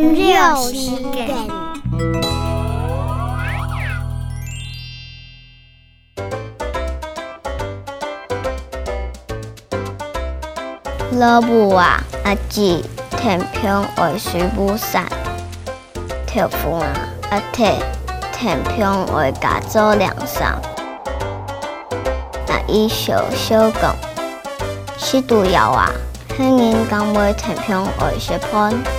六十根。老母啊，阿姊，天平爱水不散，跳风啊，阿姐，天平爱家做凉衫。阿姨小小讲，是毒药啊，黑人讲买天平爱是喷。